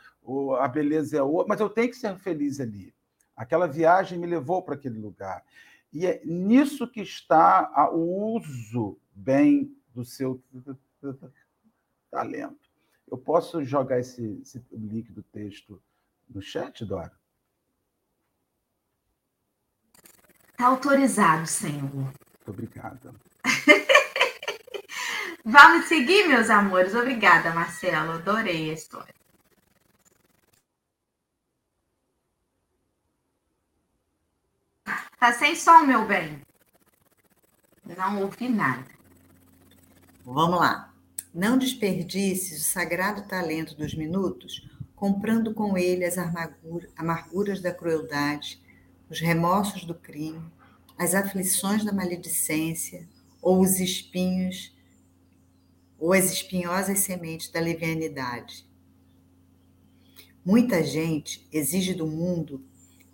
a beleza é outra, mas eu tenho que ser feliz ali. Aquela viagem me levou para aquele lugar. E é nisso que está o uso bem do seu talento. Eu posso jogar esse, esse link do texto no chat, Dora? Está autorizado, senhor. Muito obrigada. Vamos seguir, meus amores. Obrigada, Marcelo. Adorei a história. Tá sem som, meu bem. Não ouvi nada. Vamos lá. Não desperdices o sagrado talento dos minutos, comprando com ele as amarguras da crueldade, os remorsos do crime, as aflições da maledicência, ou os espinhos, ou as espinhosas sementes da levianidade. Muita gente exige do mundo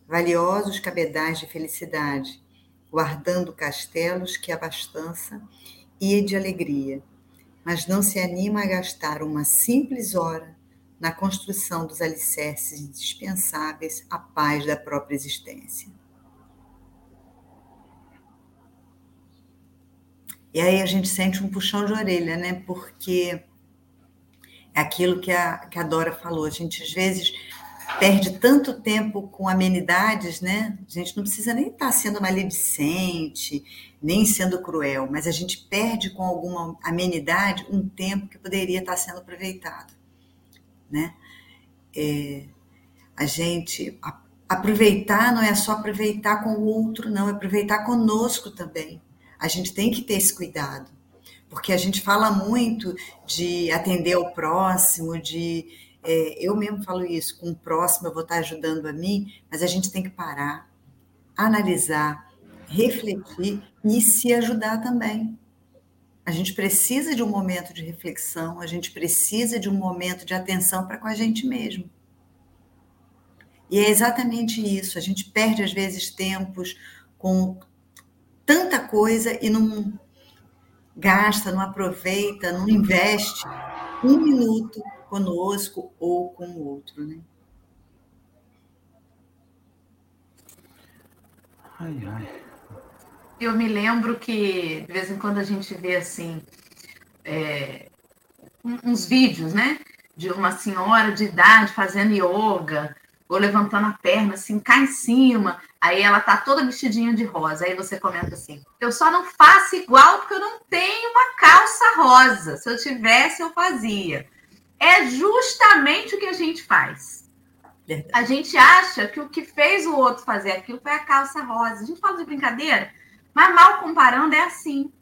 valiosos cabedais de felicidade, guardando castelos que abastança e de alegria, mas não se anima a gastar uma simples hora na construção dos alicerces indispensáveis à paz da própria existência. E aí a gente sente um puxão de orelha, né? Porque é aquilo que a, que a Dora falou, a gente às vezes perde tanto tempo com amenidades, né? A gente não precisa nem estar sendo maledicente, nem sendo cruel, mas a gente perde com alguma amenidade um tempo que poderia estar sendo aproveitado, né? É, a gente a, aproveitar não é só aproveitar com o outro, não, é aproveitar conosco também. A gente tem que ter esse cuidado, porque a gente fala muito de atender o próximo, de é, eu mesmo falo isso, com o próximo eu vou estar ajudando a mim, mas a gente tem que parar, analisar, refletir e se ajudar também. A gente precisa de um momento de reflexão, a gente precisa de um momento de atenção para com a gente mesmo. E é exatamente isso, a gente perde às vezes tempos com tanta coisa e não gasta, não aproveita, não investe um minuto conosco ou com o outro, né? Ai, ai. Eu me lembro que de vez em quando a gente vê assim é, uns vídeos, né? De uma senhora de idade fazendo yoga, ou levantando a perna assim, cá em cima. Aí ela tá toda vestidinha de rosa. Aí você comenta assim: eu só não faço igual porque eu não tenho uma calça rosa. Se eu tivesse, eu fazia é justamente o que a gente faz. A gente acha que o que fez o outro fazer aquilo foi a calça rosa. A gente fala de brincadeira, mas mal comparando é assim.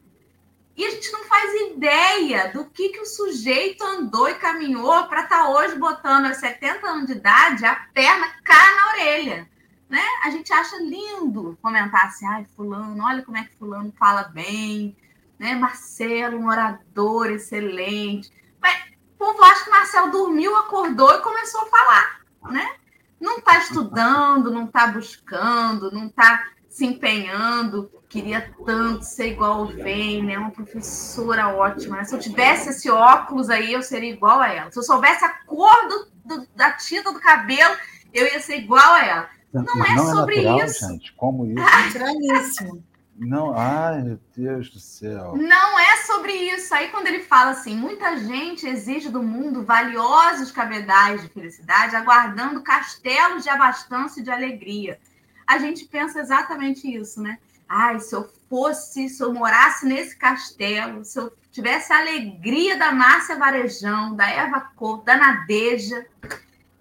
E a gente não faz ideia do que, que o sujeito andou e caminhou para estar tá hoje botando aos 70 anos de idade a perna cá na orelha. Né? A gente acha lindo comentar assim, ai, fulano, olha como é que fulano fala bem, né? Marcelo, um orador excelente. Mas o povo acha que o Marcel dormiu, acordou e começou a falar, né? Não está estudando, não está buscando, não está se empenhando. Queria tanto ser igual o Vênia, é uma professora ótima. Né? Se eu tivesse esse óculos aí, eu seria igual a ela. Se eu soubesse a cor do, do, da tinta do cabelo, eu ia ser igual a ela. Não, não é, é sobre natural, isso. Gente, como isso? Naturalíssimo. Não, ai, meu Deus do céu. Não é sobre isso. Aí, quando ele fala assim, muita gente exige do mundo valiosos cabedais de felicidade, aguardando castelos de abastança e de alegria. A gente pensa exatamente isso, né? Ai, se eu fosse, se eu morasse nesse castelo, se eu tivesse a alegria da Márcia Varejão, da Eva Couto, da Nadeja,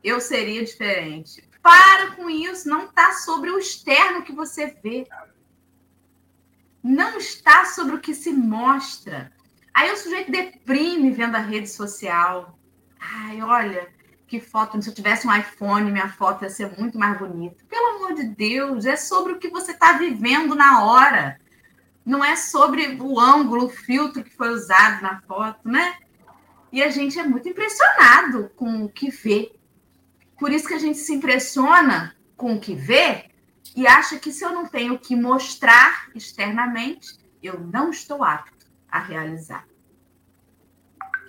eu seria diferente. Para com isso, não está sobre o externo que você vê não está sobre o que se mostra. Aí o sujeito deprime vendo a rede social. Ai, olha, que foto. Se eu tivesse um iPhone, minha foto ia ser muito mais bonita. Pelo amor de Deus, é sobre o que você está vivendo na hora. Não é sobre o ângulo, o filtro que foi usado na foto, né? E a gente é muito impressionado com o que vê. Por isso que a gente se impressiona com o que vê e acha que se eu não tenho que mostrar externamente, eu não estou apto a realizar.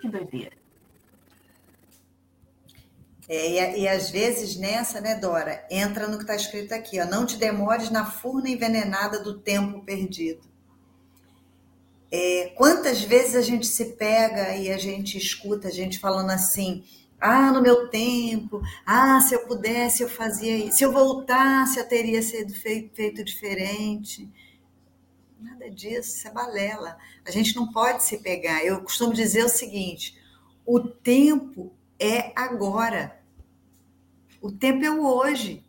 Que doideira. É, e, e, às vezes nessa, né, Dora, entra no que está escrito aqui, ó, não te demores na furna envenenada do tempo perdido. É, quantas vezes a gente se pega e a gente escuta a gente falando assim: ah, no meu tempo, ah, se eu pudesse eu fazia isso, se eu voltasse eu teria sido feito, feito diferente. Nada disso, isso é balela. A gente não pode se pegar. Eu costumo dizer o seguinte: o tempo é agora. O tempo é o hoje.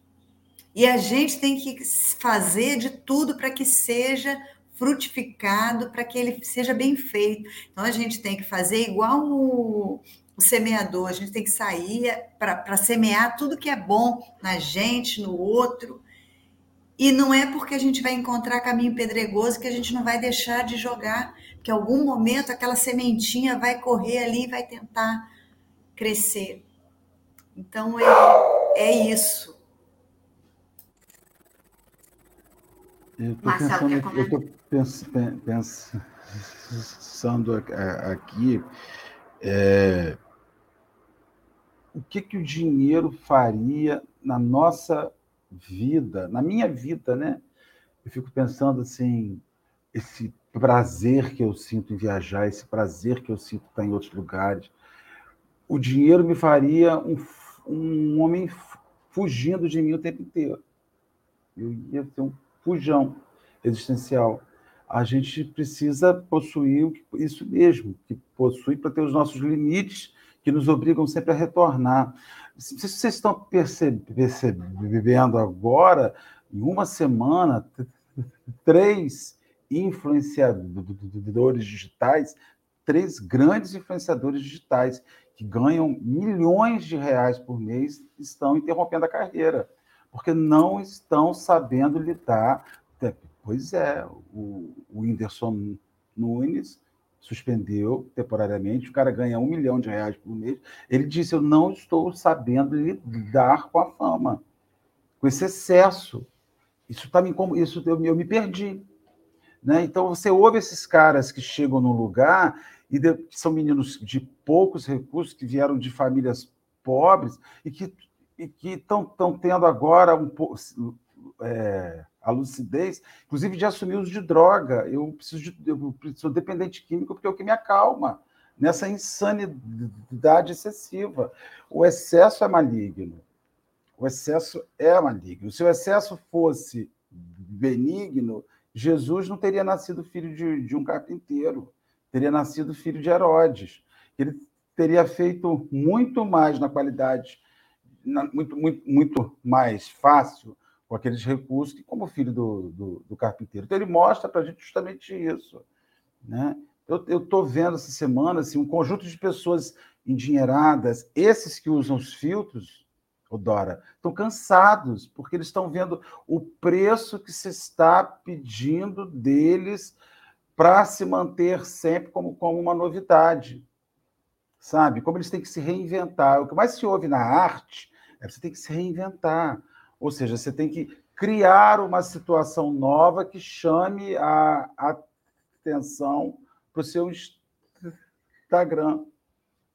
E a gente tem que fazer de tudo para que seja frutificado, para que ele seja bem feito. Então a gente tem que fazer igual o, o semeador, a gente tem que sair para semear tudo que é bom na gente, no outro. E não é porque a gente vai encontrar caminho pedregoso que a gente não vai deixar de jogar, que em algum momento aquela sementinha vai correr ali e vai tentar crescer. Então é, é isso. Eu estou pensando, pensando aqui é, o que, que o dinheiro faria na nossa vida, na minha vida, né? Eu fico pensando assim, esse prazer que eu sinto em viajar, esse prazer que eu sinto estar em outros lugares. O dinheiro me faria um, um homem fugindo de mim o tempo inteiro. Eu ia ser um fujão existencial. A gente precisa possuir isso mesmo, que possui para ter os nossos limites que nos obrigam sempre a retornar. Se vocês estão percebendo agora, em uma semana, três influenciadores digitais, três grandes influenciadores digitais que ganham milhões de reais por mês estão interrompendo a carreira porque não estão sabendo lidar. Pois é, o, o Whindersson Nunes suspendeu temporariamente, o cara ganha um milhão de reais por mês. Ele disse: Eu não estou sabendo lidar com a fama, com esse excesso. Isso tá me isso eu, eu me perdi. Né? Então você ouve esses caras que chegam no lugar e de, são meninos de poucos recursos, que vieram de famílias pobres e que e que estão tendo agora um é, a lucidez, inclusive de assumir uso de droga. Eu preciso de, eu sou dependente químico porque é o que me acalma nessa insanidade excessiva. O excesso é maligno. O excesso é maligno. Se o excesso fosse benigno, Jesus não teria nascido filho de, de um carpinteiro, teria nascido filho de Herodes. Ele teria feito muito mais na qualidade muito, muito, muito mais fácil com aqueles recursos que como filho do, do, do carpinteiro. Então, ele mostra para a gente justamente isso. Né? Eu estou vendo essa semana assim, um conjunto de pessoas endinheiradas, esses que usam os filtros, o Dora, estão cansados, porque eles estão vendo o preço que se está pedindo deles para se manter sempre como, como uma novidade sabe? Como eles têm que se reinventar. O que mais se ouve na arte é que você tem que se reinventar. Ou seja, você tem que criar uma situação nova que chame a atenção para o seu Instagram,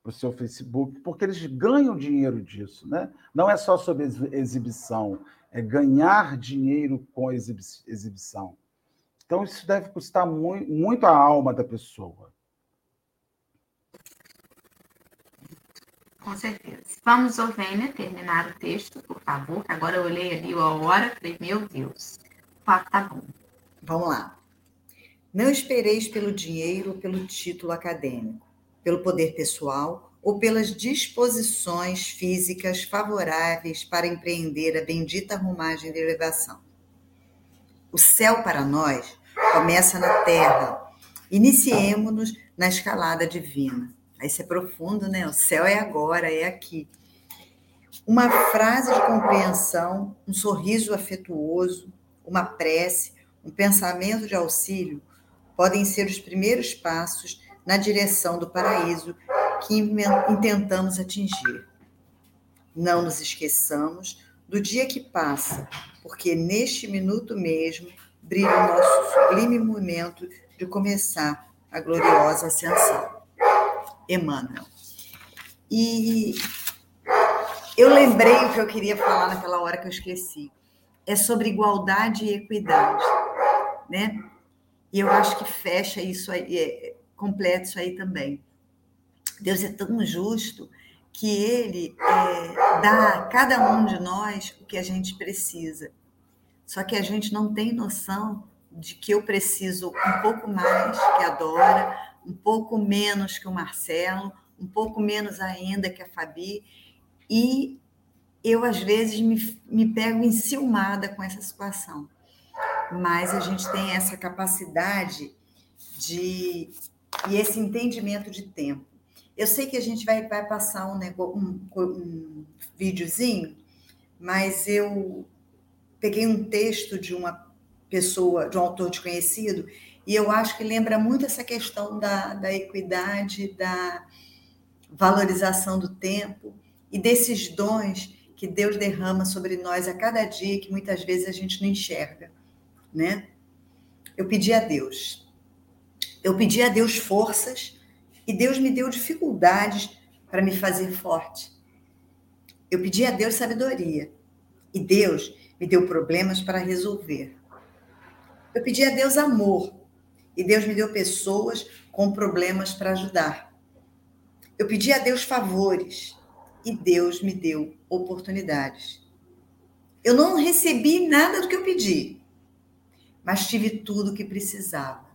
para o seu Facebook, porque eles ganham dinheiro disso, né? Não é só sobre exibição, é ganhar dinheiro com exibição. Então, isso deve custar muito, muito a alma da pessoa. Com certeza. Vamos, Ovênia, terminar o texto, por favor. Agora eu olhei ali a hora e falei, meu Deus, tá bom. Vamos lá. Não espereis pelo dinheiro ou pelo título acadêmico, pelo poder pessoal ou pelas disposições físicas favoráveis para empreender a bendita rumagem de elevação. O céu para nós começa na terra. Iniciemo-nos na escalada divina Aí é profundo, né? O céu é agora, é aqui. Uma frase de compreensão, um sorriso afetuoso, uma prece, um pensamento de auxílio podem ser os primeiros passos na direção do paraíso que intentamos atingir. Não nos esqueçamos do dia que passa, porque neste minuto mesmo brilha o nosso sublime momento de começar a gloriosa ascensão. Emmanuel. E eu lembrei o que eu queria falar naquela hora que eu esqueci. É sobre igualdade e equidade, né? E eu acho que fecha isso aí, é, completa isso aí também. Deus é tão justo que ele é, dá a cada um de nós o que a gente precisa. Só que a gente não tem noção de que eu preciso um pouco mais que a Dora, um pouco menos que o Marcelo, um pouco menos ainda que a Fabi, e eu às vezes me, me pego enciumada com essa situação. Mas a gente tem essa capacidade de e esse entendimento de tempo. Eu sei que a gente vai, vai passar um, um, um videozinho, mas eu peguei um texto de uma pessoa, de um autor desconhecido, e eu acho que lembra muito essa questão da, da equidade, da valorização do tempo e desses dons que Deus derrama sobre nós a cada dia, que muitas vezes a gente não enxerga, né? Eu pedi a Deus. Eu pedi a Deus forças e Deus me deu dificuldades para me fazer forte. Eu pedi a Deus sabedoria e Deus me deu problemas para resolver. Eu pedi a Deus amor e Deus me deu pessoas com problemas para ajudar. Eu pedi a Deus favores e Deus me deu oportunidades. Eu não recebi nada do que eu pedi, mas tive tudo o que precisava.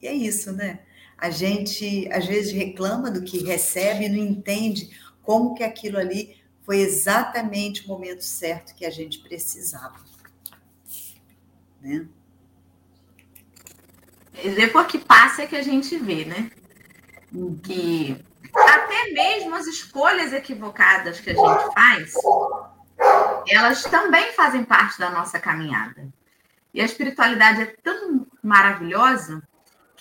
E é isso, né? A gente às vezes reclama do que recebe e não entende como que aquilo ali foi exatamente o momento certo que a gente precisava. Né? Depois que passa é que a gente vê, né? Que até mesmo as escolhas equivocadas que a gente faz, elas também fazem parte da nossa caminhada. E a espiritualidade é tão maravilhosa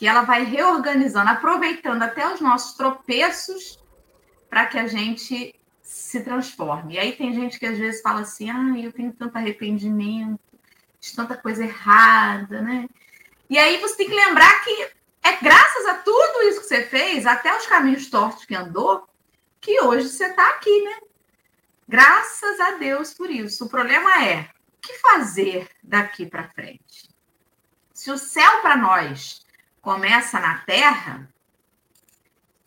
que ela vai reorganizando, aproveitando até os nossos tropeços para que a gente se transforme. E aí tem gente que às vezes fala assim: ah, eu tenho tanto arrependimento, de tanta coisa errada, né? E aí você tem que lembrar que é graças a tudo isso que você fez, até os caminhos tortos que andou, que hoje você está aqui, né? Graças a Deus por isso. O problema é o que fazer daqui para frente. Se o céu para nós começa na terra,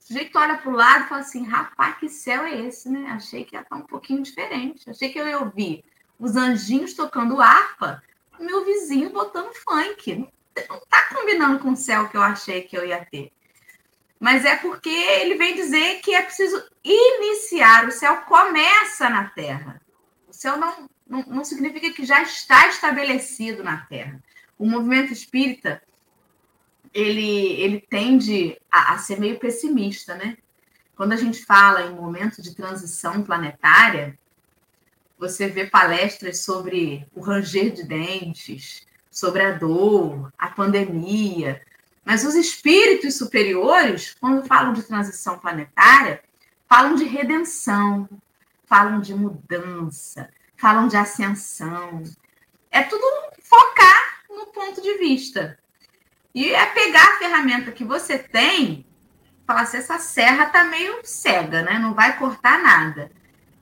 o sujeito olha para o lado e fala assim: rapaz, que céu é esse, né? Achei que ia estar um pouquinho diferente. Achei que eu ia ouvir os anjinhos tocando harpa, o meu vizinho botando funk não está combinando com o céu que eu achei que eu ia ter. Mas é porque ele vem dizer que é preciso iniciar. O céu começa na terra. O céu não, não, não significa que já está estabelecido na terra. O movimento espírita ele, ele tende a, a ser meio pessimista, né? Quando a gente fala em momento de transição planetária, você vê palestras sobre o ranger de dentes, sobre a dor, a pandemia. Mas os espíritos superiores, quando falam de transição planetária, falam de redenção, falam de mudança, falam de ascensão. É tudo focar no ponto de vista. E é pegar a ferramenta que você tem, falar assim, essa serra está meio cega, né? Não vai cortar nada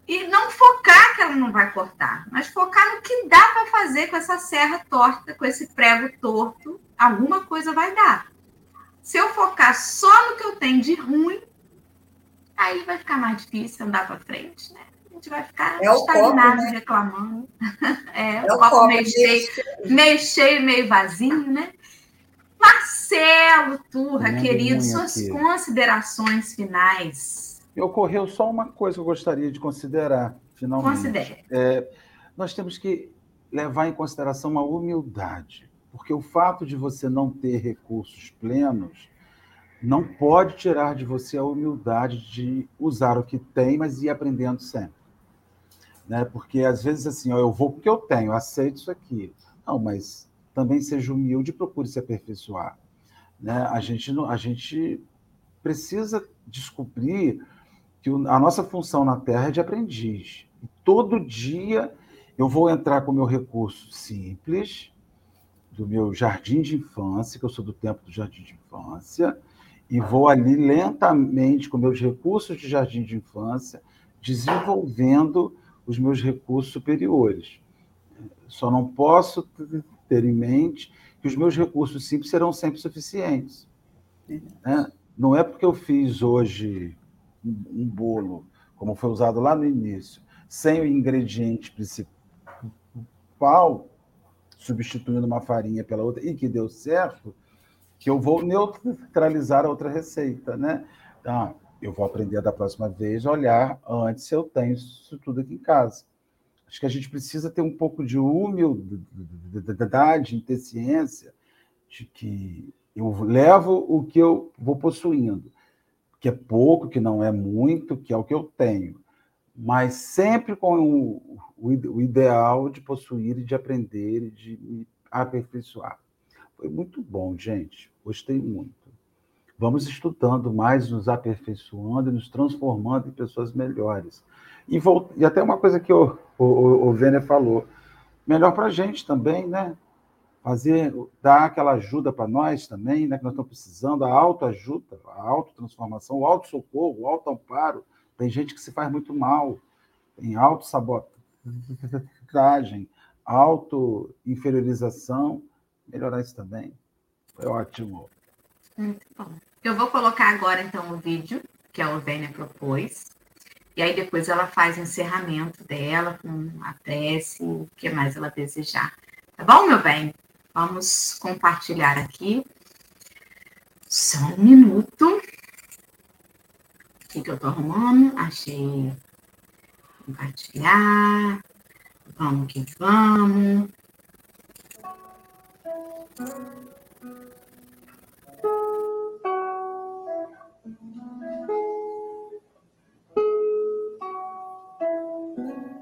e não focar que ela não vai cortar, mas focar no que dá para fazer com essa serra torta, com esse prego torto, alguma coisa vai dar. Se eu focar só no que eu tenho de ruim, aí vai ficar mais difícil andar para frente, né? A gente vai ficar é estagnado, copo, né? reclamando. é, é, o copo, copo meio, cheio, meio cheio, meio vazio, né? Marcelo Turra, querido, suas aqui. considerações finais e ocorreu só uma coisa que eu gostaria de considerar, finalmente. Considere. É, nós temos que levar em consideração a humildade, porque o fato de você não ter recursos plenos não pode tirar de você a humildade de usar o que tem, mas ir aprendendo sempre. Né? Porque às vezes assim, ó, eu vou porque eu tenho, eu aceito isso aqui. Não, mas também seja humilde e procure se aperfeiçoar. Né? A, gente, a gente precisa descobrir que a nossa função na Terra é de aprendiz. Todo dia eu vou entrar com o meu recurso simples, do meu jardim de infância, que eu sou do tempo do jardim de infância, e vou ali lentamente, com meus recursos de jardim de infância, desenvolvendo os meus recursos superiores. Só não posso ter em mente que os meus recursos simples serão sempre suficientes. Né? Não é porque eu fiz hoje um bolo, como foi usado lá no início, sem o ingrediente principal, substituindo uma farinha pela outra, e que deu certo, que eu vou neutralizar a outra receita, né? Então, eu vou aprender da próxima vez a olhar antes se eu tenho isso tudo aqui em casa. Acho que a gente precisa ter um pouco de humildade, ter ciência de que eu levo o que eu vou possuindo, que é pouco, que não é muito, que é o que eu tenho, mas sempre com o, o ideal de possuir e de aprender e de me aperfeiçoar. Foi muito bom, gente. Gostei muito. Vamos estudando mais, nos aperfeiçoando e nos transformando em pessoas melhores. E, volt... e até uma coisa que o, o, o Vêner falou, melhor para a gente também, né? Fazer, dar aquela ajuda para nós também, né? Que nós estamos precisando, a autoajuda, a autotransformação, o auto-socorro, o auto-amparo. Tem gente que se faz muito mal, tem auto-sabotagem, auto-inferiorização. Melhorar isso também. Foi ótimo. Muito bom. Eu vou colocar agora, então, o vídeo que a Ovênia propôs. E aí depois ela faz o encerramento dela com a prece, o que mais ela desejar. Tá bom, meu bem? Vamos compartilhar aqui. Só um minuto. O que, que eu tô arrumando? Achei. Compartilhar. Vamos que vamos. Mm-hmm.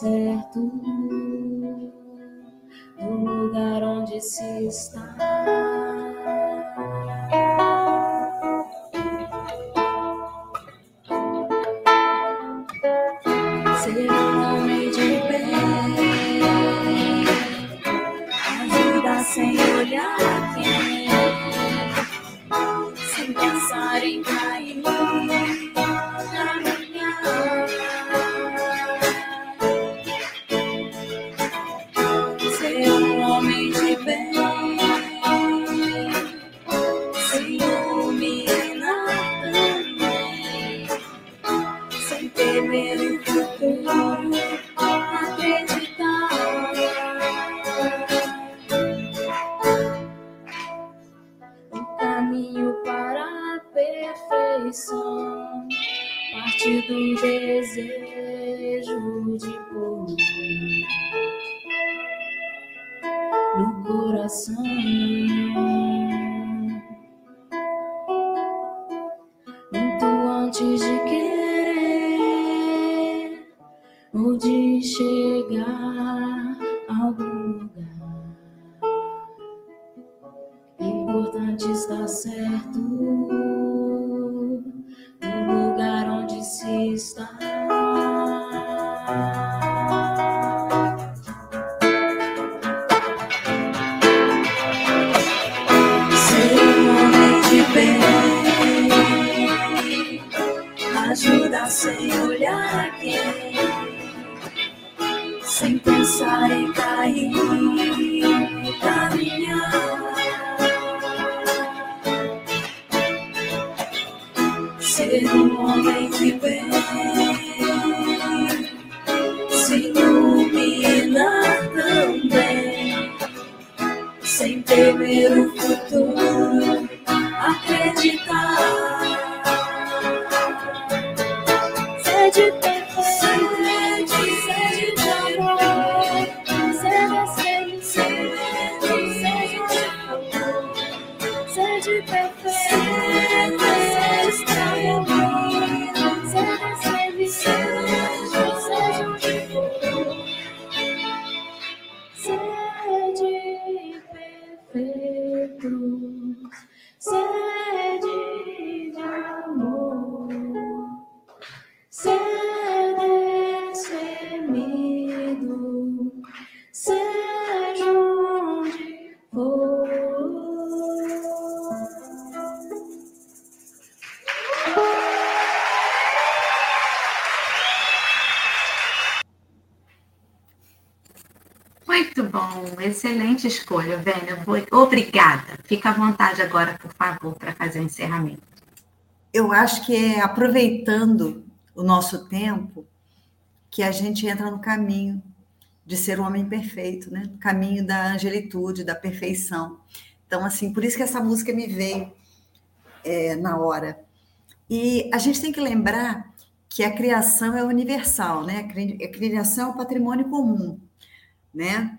você caminho para a perfeição. Parte do desejo de pôr no coração. Destemido, seja onde for. Muito bom, excelente escolha, Vênia. Obrigada. Fica à vontade agora, por favor, para fazer o encerramento. Eu acho que é aproveitando o nosso tempo que a gente entra no caminho de ser um homem perfeito, né? No caminho da angelitude, da perfeição. Então, assim, por isso que essa música me veio é, na hora. E a gente tem que lembrar que a criação é universal, né? A criação é um patrimônio comum, né?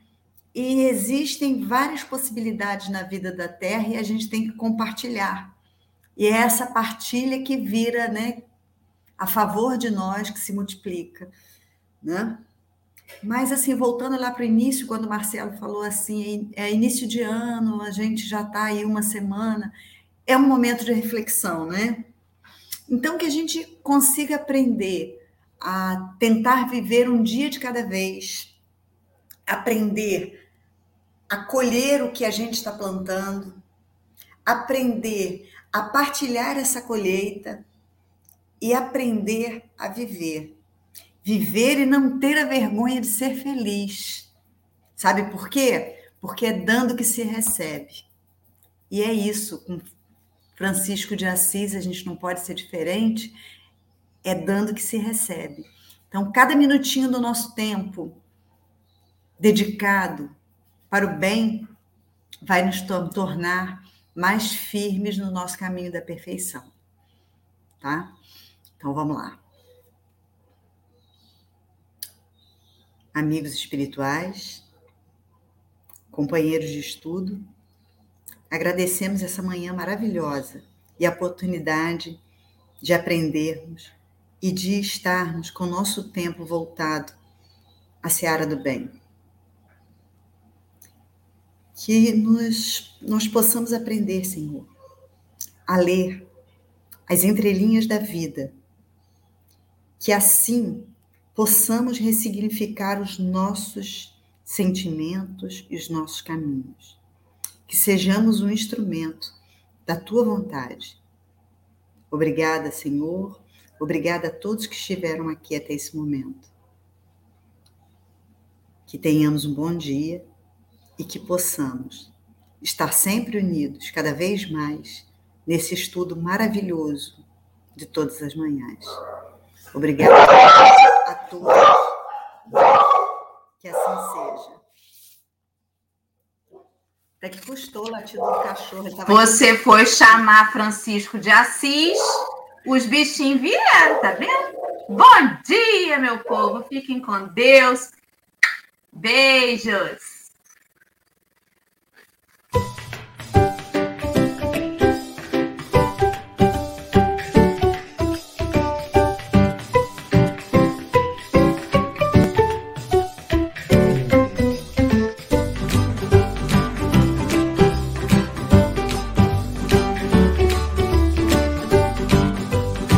E existem várias possibilidades na vida da Terra e a gente tem que compartilhar. E é essa partilha que vira, né, a favor de nós, que se multiplica, né? Mas, assim, voltando lá para o início, quando o Marcelo falou assim, é início de ano, a gente já está aí uma semana, é um momento de reflexão, né? Então, que a gente consiga aprender a tentar viver um dia de cada vez, aprender a colher o que a gente está plantando, aprender a partilhar essa colheita e aprender a viver. Viver e não ter a vergonha de ser feliz. Sabe por quê? Porque é dando que se recebe. E é isso, com Francisco de Assis, a gente não pode ser diferente, é dando que se recebe. Então, cada minutinho do nosso tempo dedicado para o bem vai nos tornar mais firmes no nosso caminho da perfeição. Tá? Então vamos lá. Amigos espirituais, companheiros de estudo, agradecemos essa manhã maravilhosa e a oportunidade de aprendermos e de estarmos com o nosso tempo voltado à seara do bem. Que nos, nós possamos aprender, Senhor, a ler as entrelinhas da vida, que assim possamos ressignificar os nossos sentimentos e os nossos caminhos, que sejamos um instrumento da tua vontade. Obrigada, Senhor, obrigada a todos que estiveram aqui até esse momento. Que tenhamos um bom dia e que possamos estar sempre unidos, cada vez mais, nesse estudo maravilhoso de todas as manhãs. Obrigada todos. Que assim seja. Até que custou o latido do cachorro. Você aqui. foi chamar Francisco de Assis, os bichinhos vieram, tá vendo? Bom dia, meu povo. Fiquem com Deus. Beijos.